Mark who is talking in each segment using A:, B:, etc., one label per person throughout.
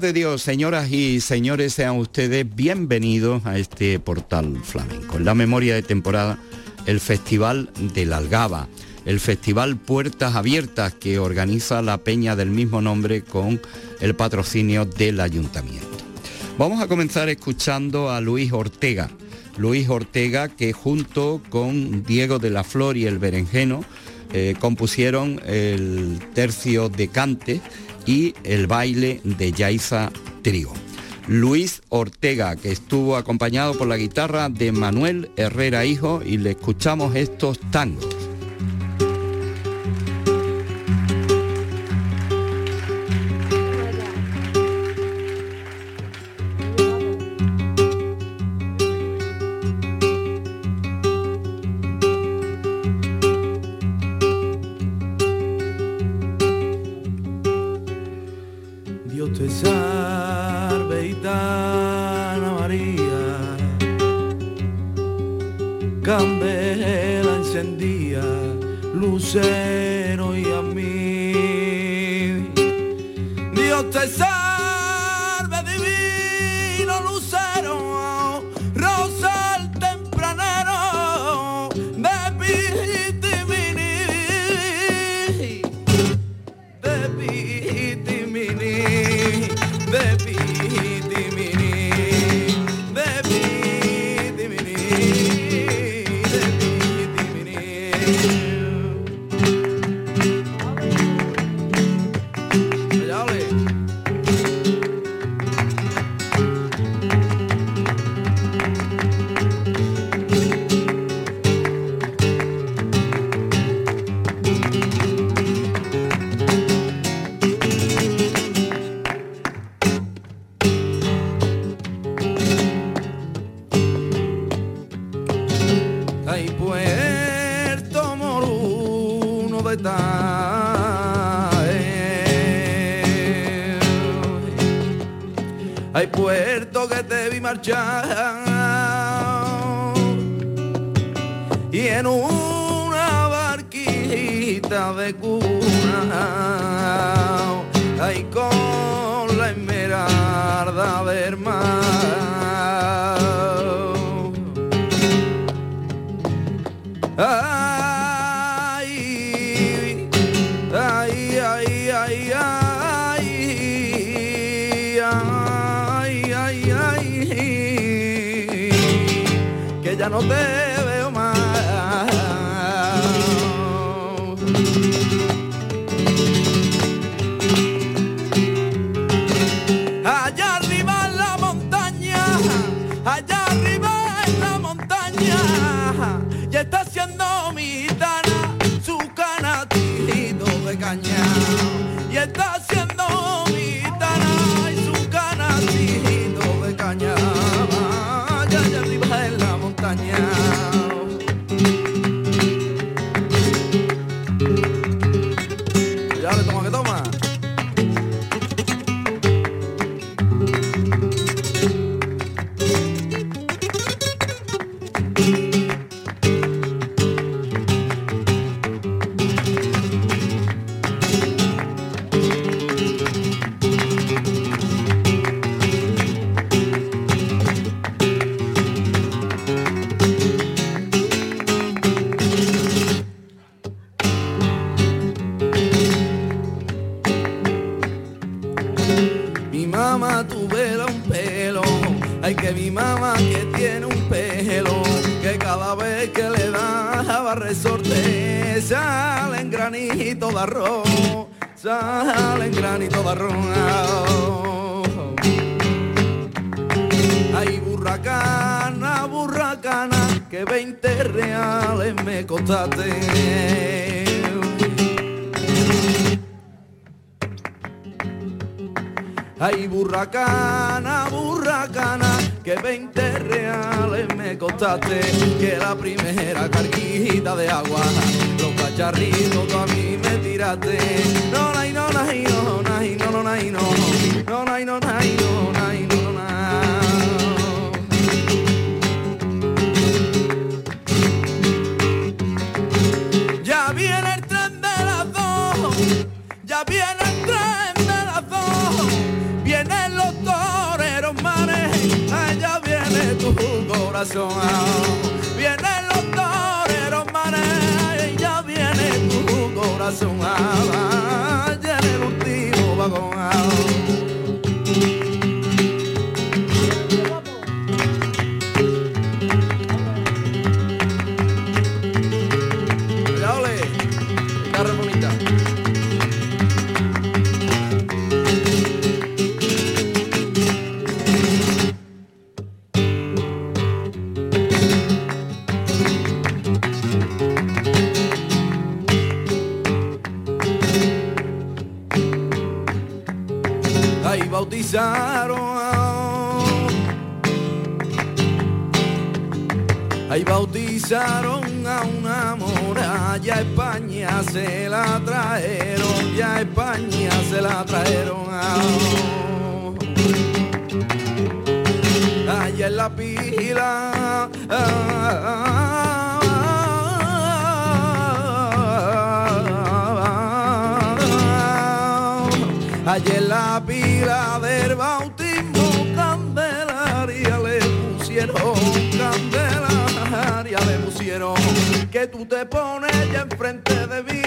A: de Dios, señoras y señores, sean ustedes bienvenidos a este portal flamenco. En la memoria de temporada, el Festival de la Algaba, el Festival Puertas Abiertas que organiza la peña del mismo nombre con el patrocinio del ayuntamiento. Vamos a comenzar escuchando a Luis Ortega. Luis Ortega que junto con Diego de la Flor y el Berenjeno eh, compusieron el tercio de Cante y el baile de Yaiza Trigo. Luis Ortega, que estuvo acompañado por la guitarra de Manuel Herrera Hijo y le escuchamos estos tangos.
B: Ay, burracana, burracana, de agua, los cacharritos tú a mí me tiraste. No, no, no, no, no, no, no, no, no, no, no, no, no, no, Vienen coração. Ah, ah. Ahí bautizaron a una mora, ya España se la trajeron, ya España se la trajeron. Allá en la pila. Allí en la pila del bautismo Candelaria le pusieron Candelaria le pusieron que tú te pones ya enfrente de mí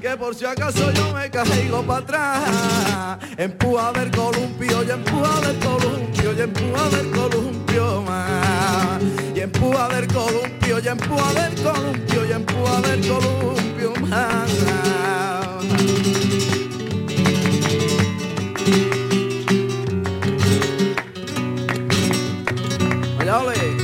B: que por si acaso yo me caigo para atrás. Empuja del columpio y empuja del columpio y empuja del columpio más. Y empuja del columpio y empuja del columpio y empuja del columpio más Dolly.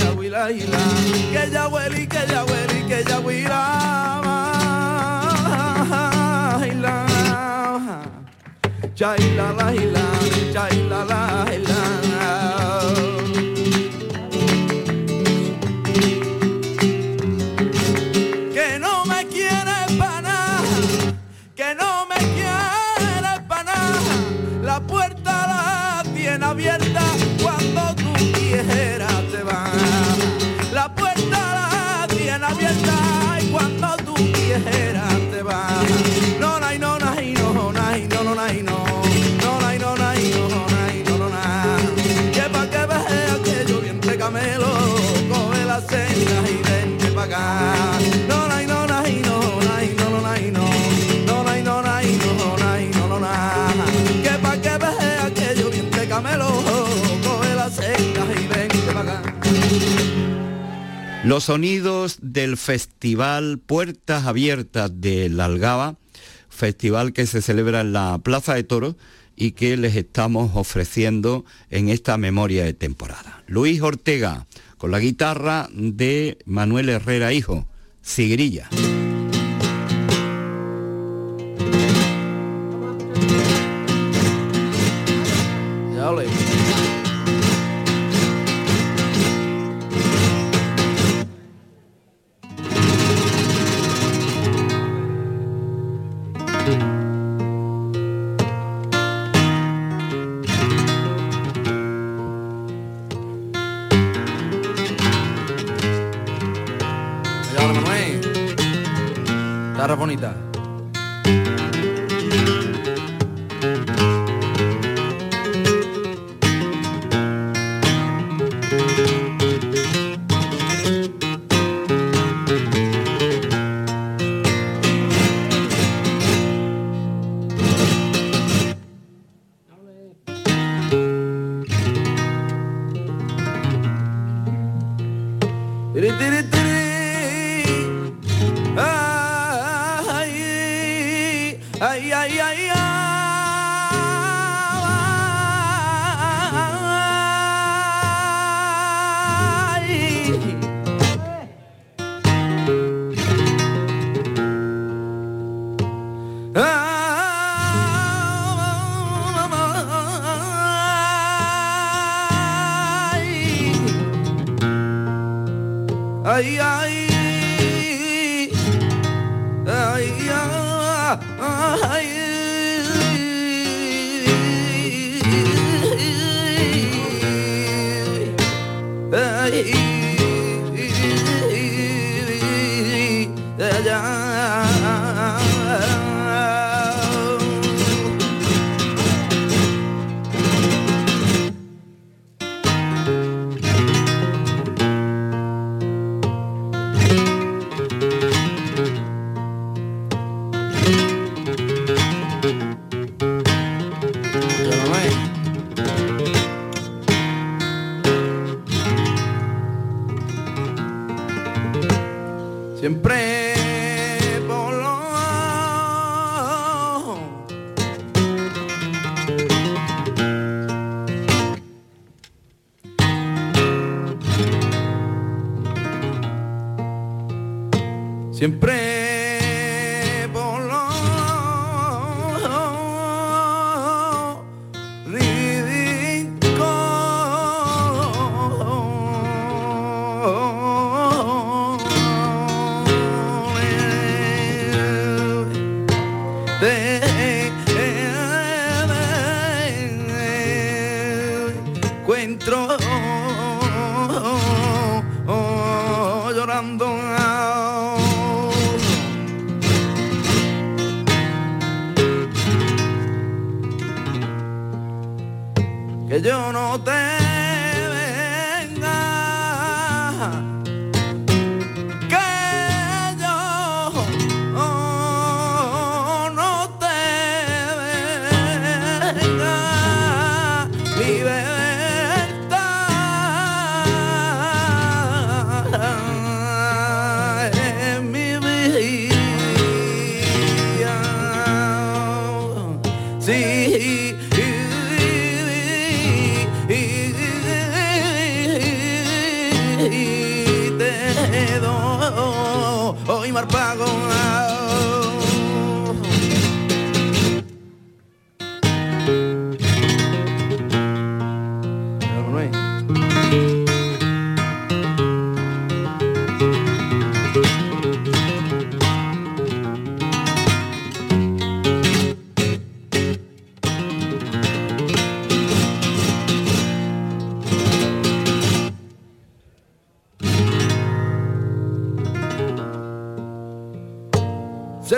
B: ya huila hila, que ya hueli, que ya hueli, que ya huila, la hila.
A: Los sonidos del festival Puertas Abiertas de la Algaba, festival que se celebra en la Plaza de Toros y que les estamos ofreciendo en esta memoria de temporada. Luis Ortega, con la guitarra de Manuel Herrera Hijo,
B: Sigrilla. Sempre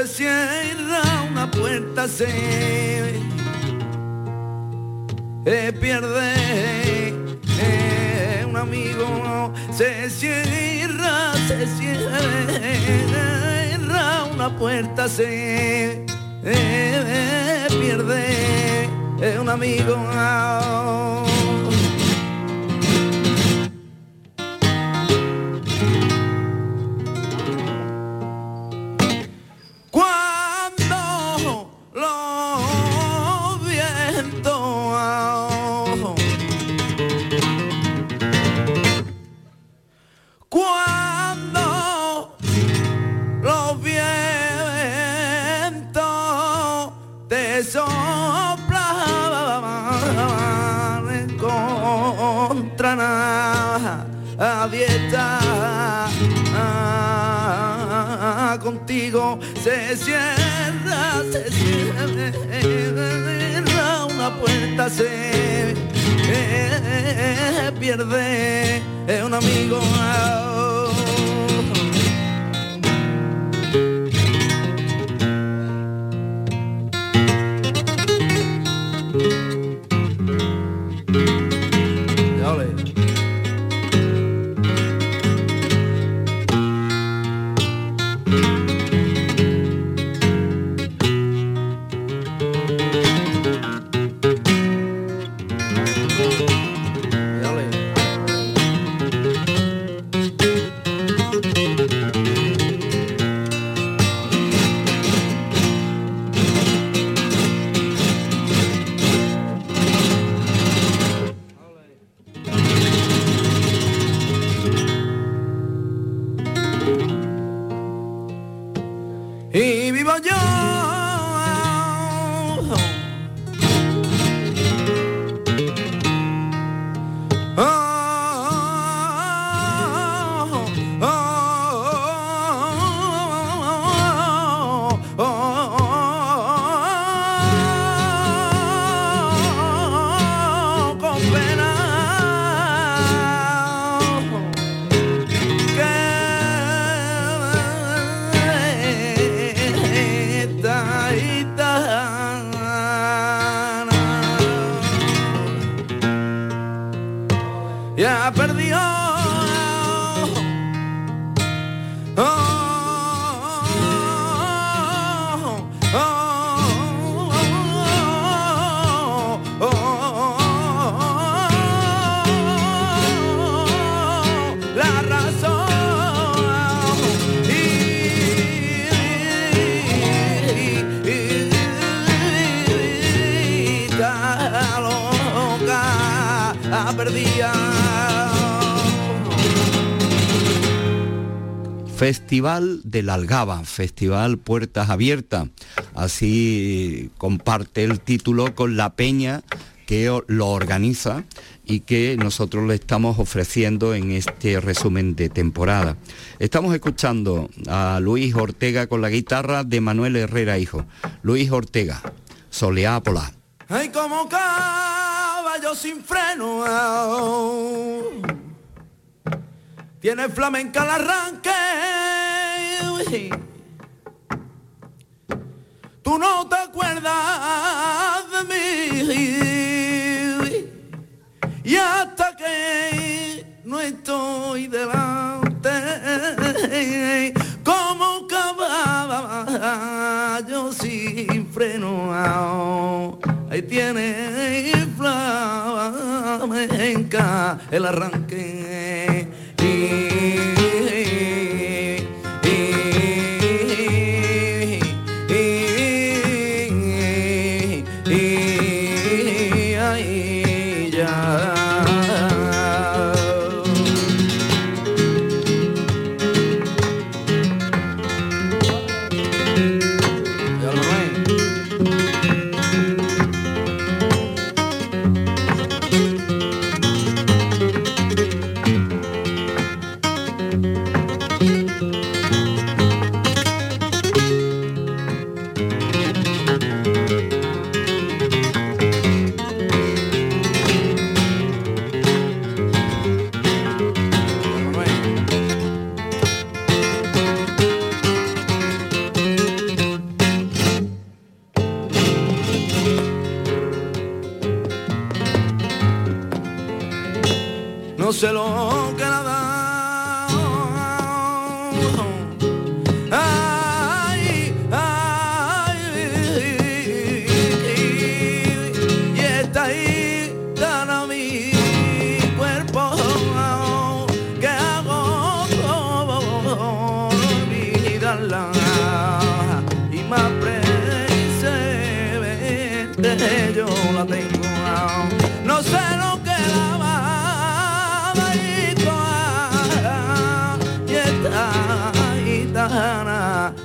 B: se cierra, una puerta se pierde. Eh, un amigo se cierra, se cierra, una puerta se eh, pierde. Eh, un amigo. Se cierra, se cierra, una puerta se pierde, es un amigo.
A: Festival de la Algaba, Festival Puertas Abiertas. Así comparte el título con la peña que lo organiza y que nosotros le estamos ofreciendo en este resumen de temporada. Estamos escuchando a Luis Ortega con la guitarra de Manuel Herrera Hijo. Luis Ortega, Soleá Pola.
B: Ay, como tiene flamenca al arranque. Tú no te acuerdas de mí. Y hasta que no estoy delante, como caballo sin freno. Ahí tiene flamenca el arranque. no se lo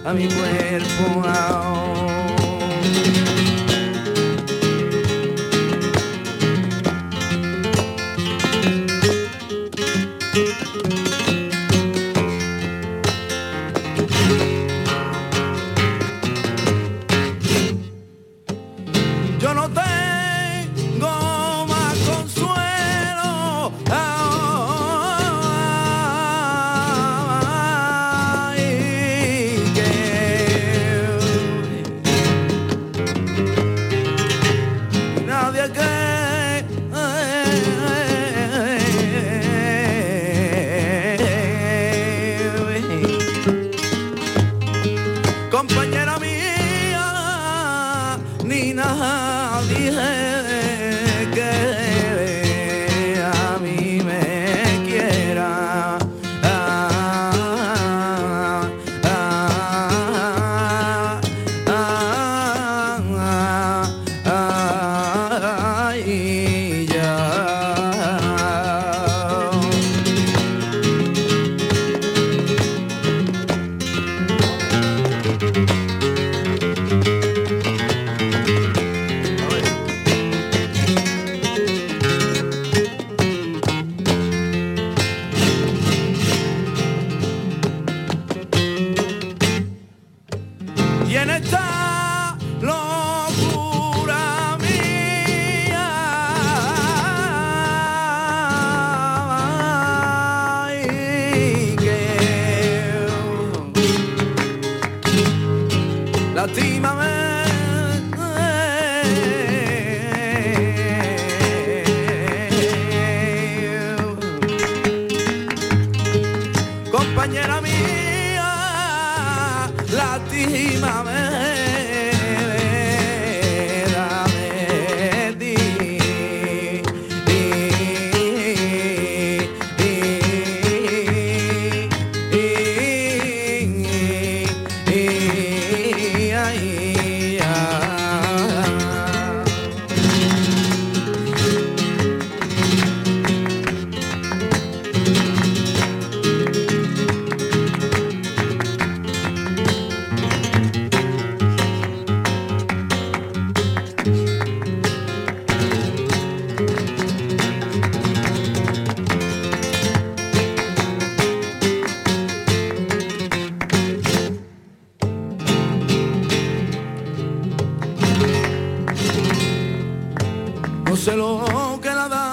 B: a mi cuerpo ahora.
A: No sé lo que la da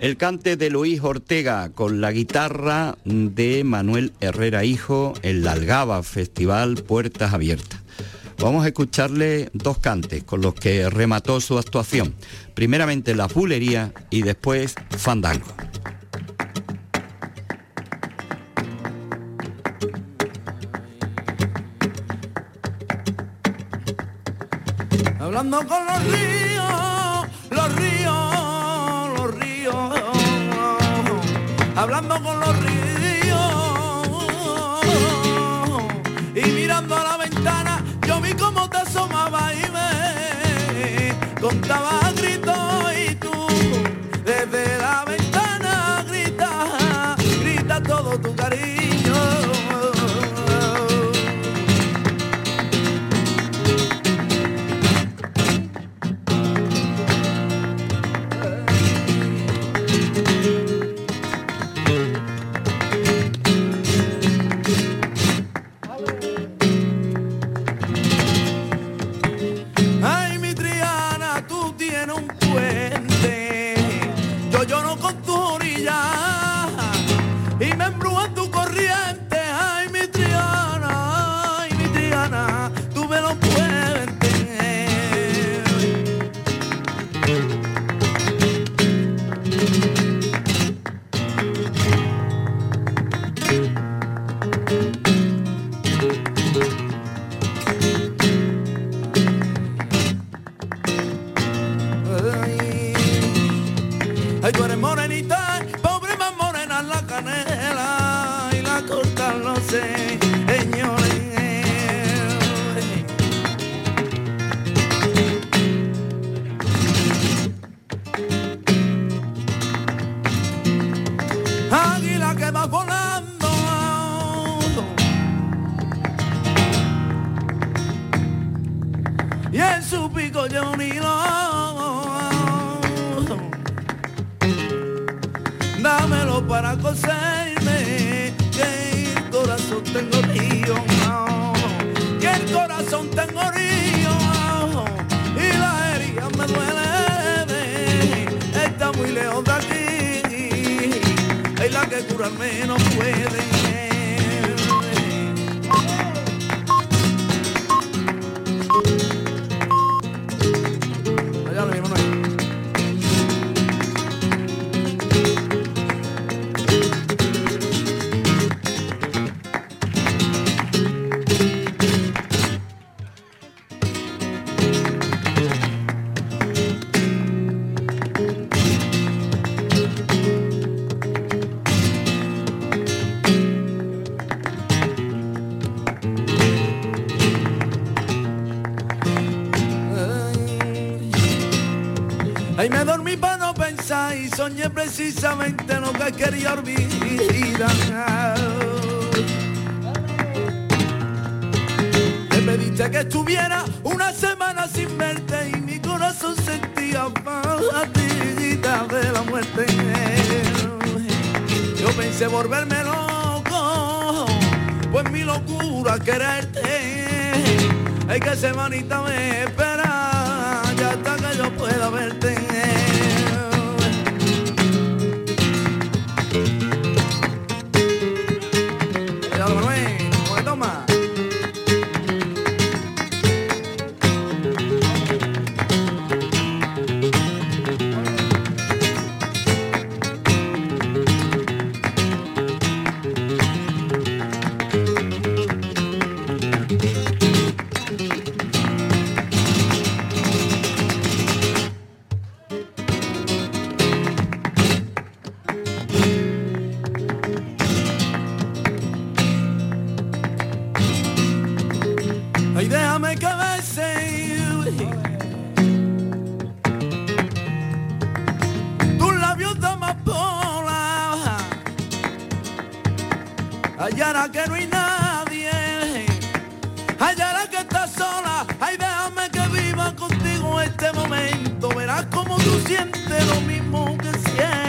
A: El cante de Luis Ortega con la guitarra de Manuel Herrera Hijo en la Algaba Festival Puertas Abiertas. Vamos a escucharle dos cantes con los que remató su actuación. Primeramente La Pulería y después Fandango.
B: Hablando con los ríos, los ríos hablando con los ríos. Y mirando a la ventana, yo vi cómo te asomaba y me contaba soñé precisamente lo que quería olvidar. Me pediste que estuviera una semana sin verte y mi corazón sentía fatiguita de la muerte. Yo pensé volverme loco, pues mi locura quererte. Hay que semanita me hallará que no hay nadie, hallará que estás sola, ay déjame que viva contigo este momento, verás como tú sientes lo mismo que sientes.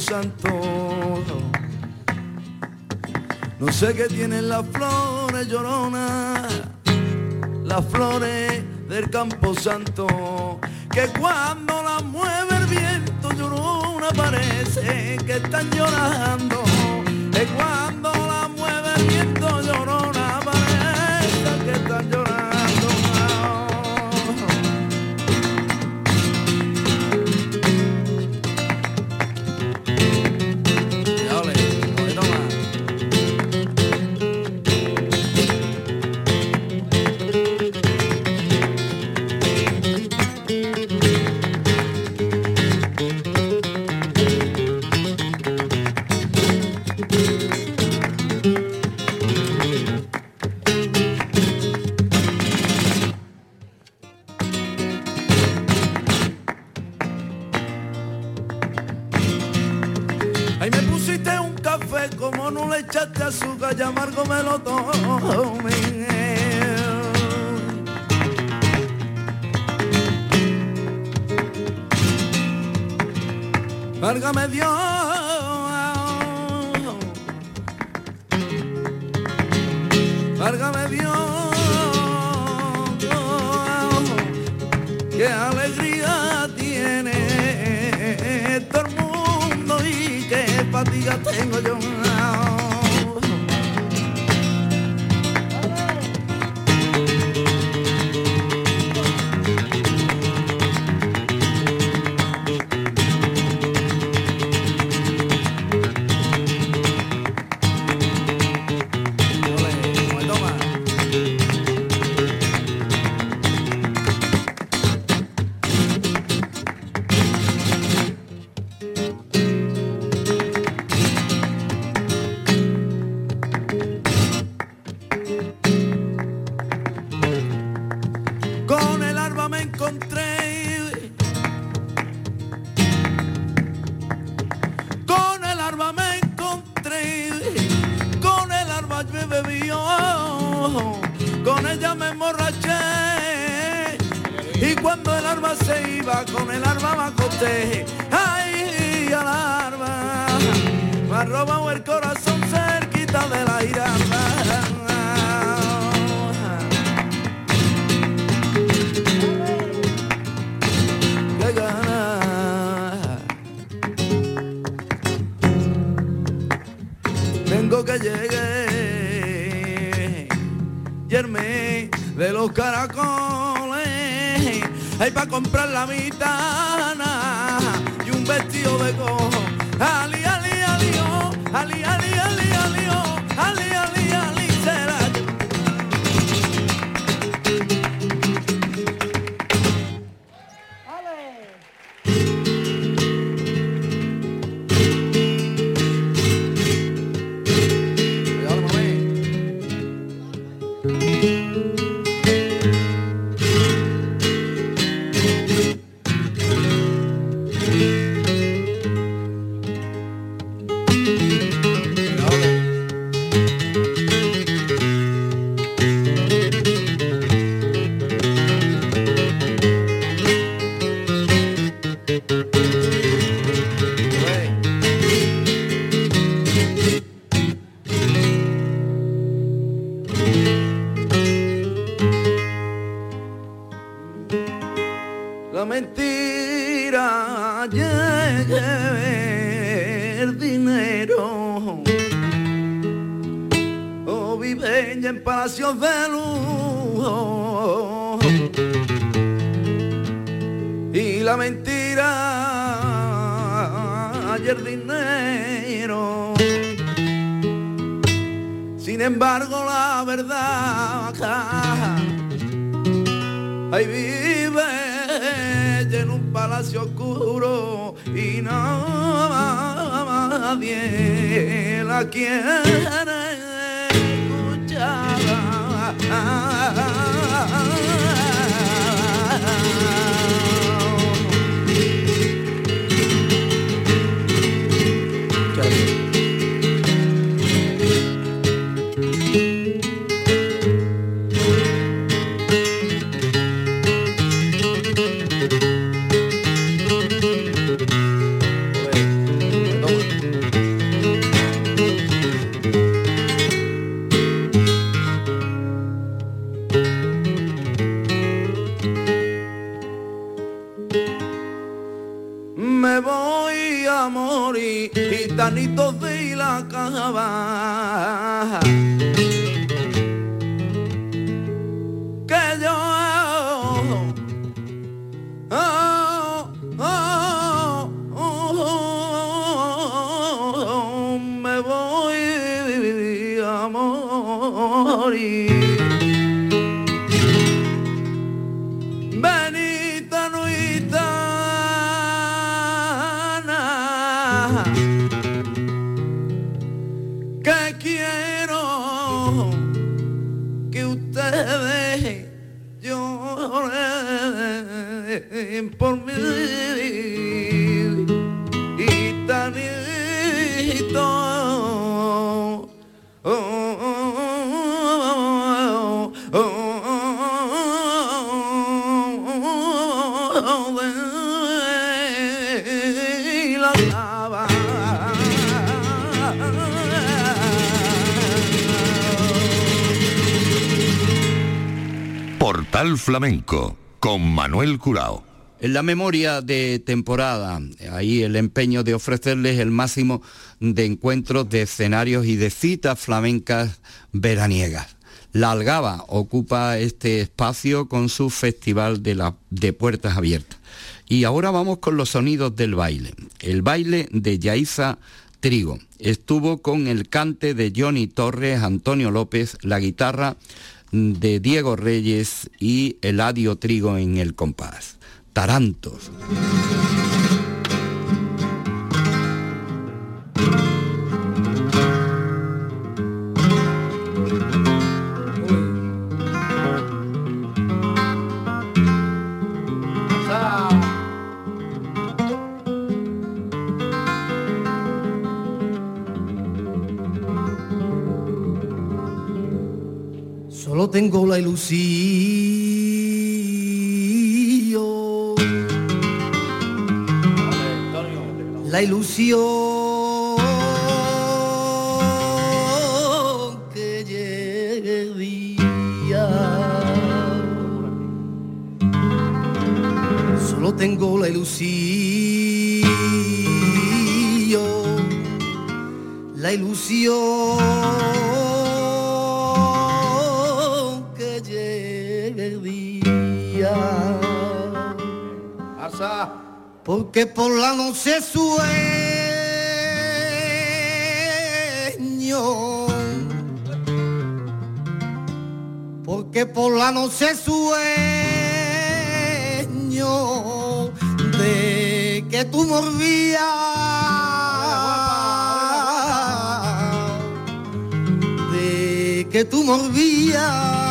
B: Santo. No sé qué tienen las flores lloronas, las flores del campo santo, que cuando las mueve el viento llorona parece que están llorando, que cuando las mueve el viento llorona Varga Dios. Caracoles hay para comprar la mitana y un vestido de cojo. Ali ali ali oh, ali ali
C: Flamenco con Manuel Curao.
A: En la memoria de temporada, ahí el empeño de ofrecerles el máximo de encuentros, de escenarios y de citas flamencas veraniegas. La Algaba ocupa este espacio con su festival de, la- de puertas abiertas. Y ahora vamos con los sonidos del baile. El baile de Yaiza Trigo. Estuvo con el cante de Johnny Torres, Antonio López, la guitarra de Diego Reyes y Eladio Trigo en el compás. Tarantos.
D: Tengo la ilusión. La ilusión que día. Solo tengo la ilusión. La ilusión Porque por la noche sueño. Porque por la noche sueño de que tú morvías. De que tú morvías.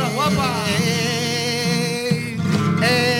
B: La bailadora, guapa.
D: El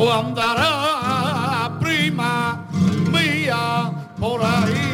B: O andará prima mía por ahí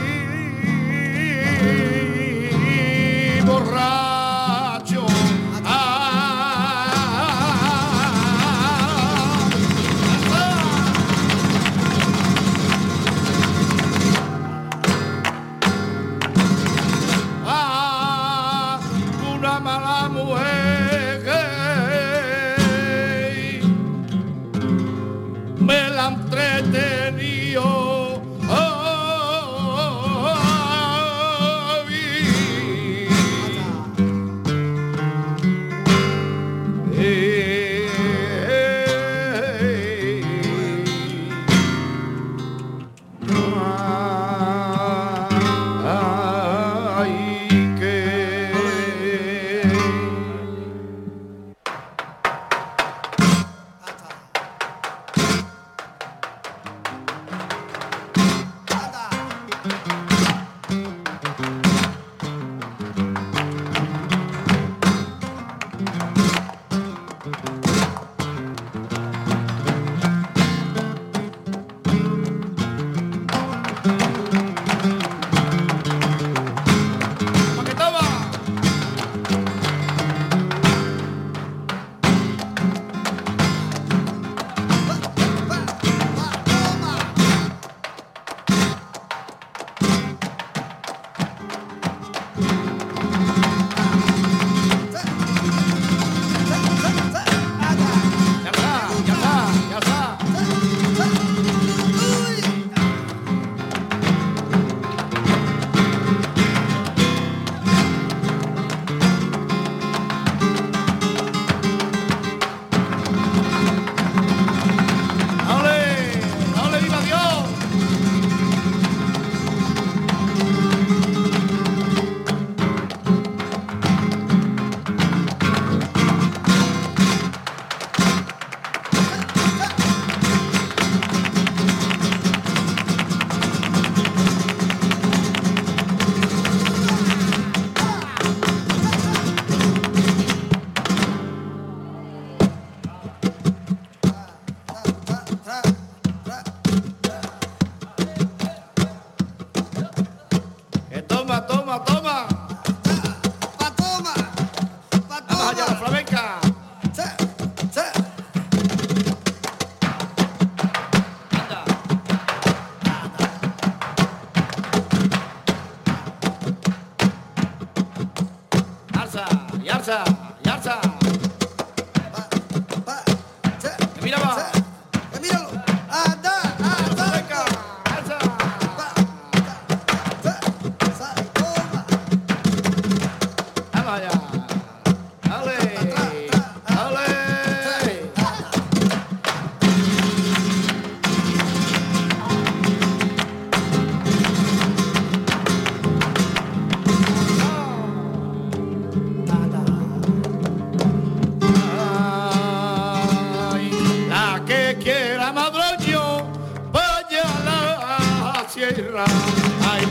B: sierra hay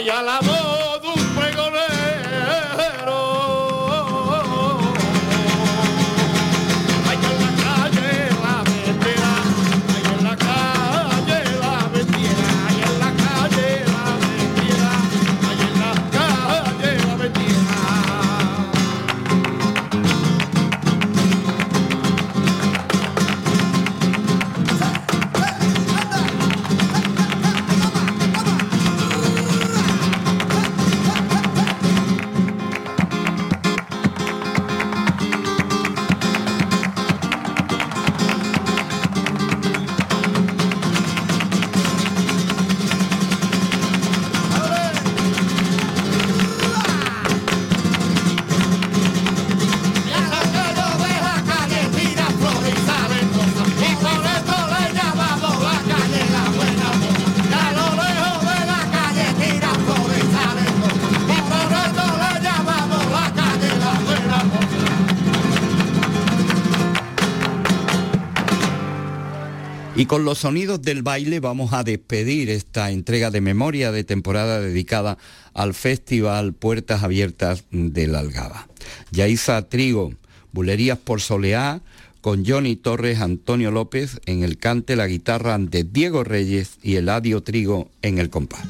B: allá la voz
A: con los sonidos del baile vamos a despedir esta entrega de memoria de temporada dedicada al Festival Puertas Abiertas del Algaba. Yaiza Trigo, Bulerías por Soleá, con Johnny Torres, Antonio López en el cante, la guitarra de Diego Reyes y Eladio Trigo en el compás.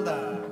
D: nada.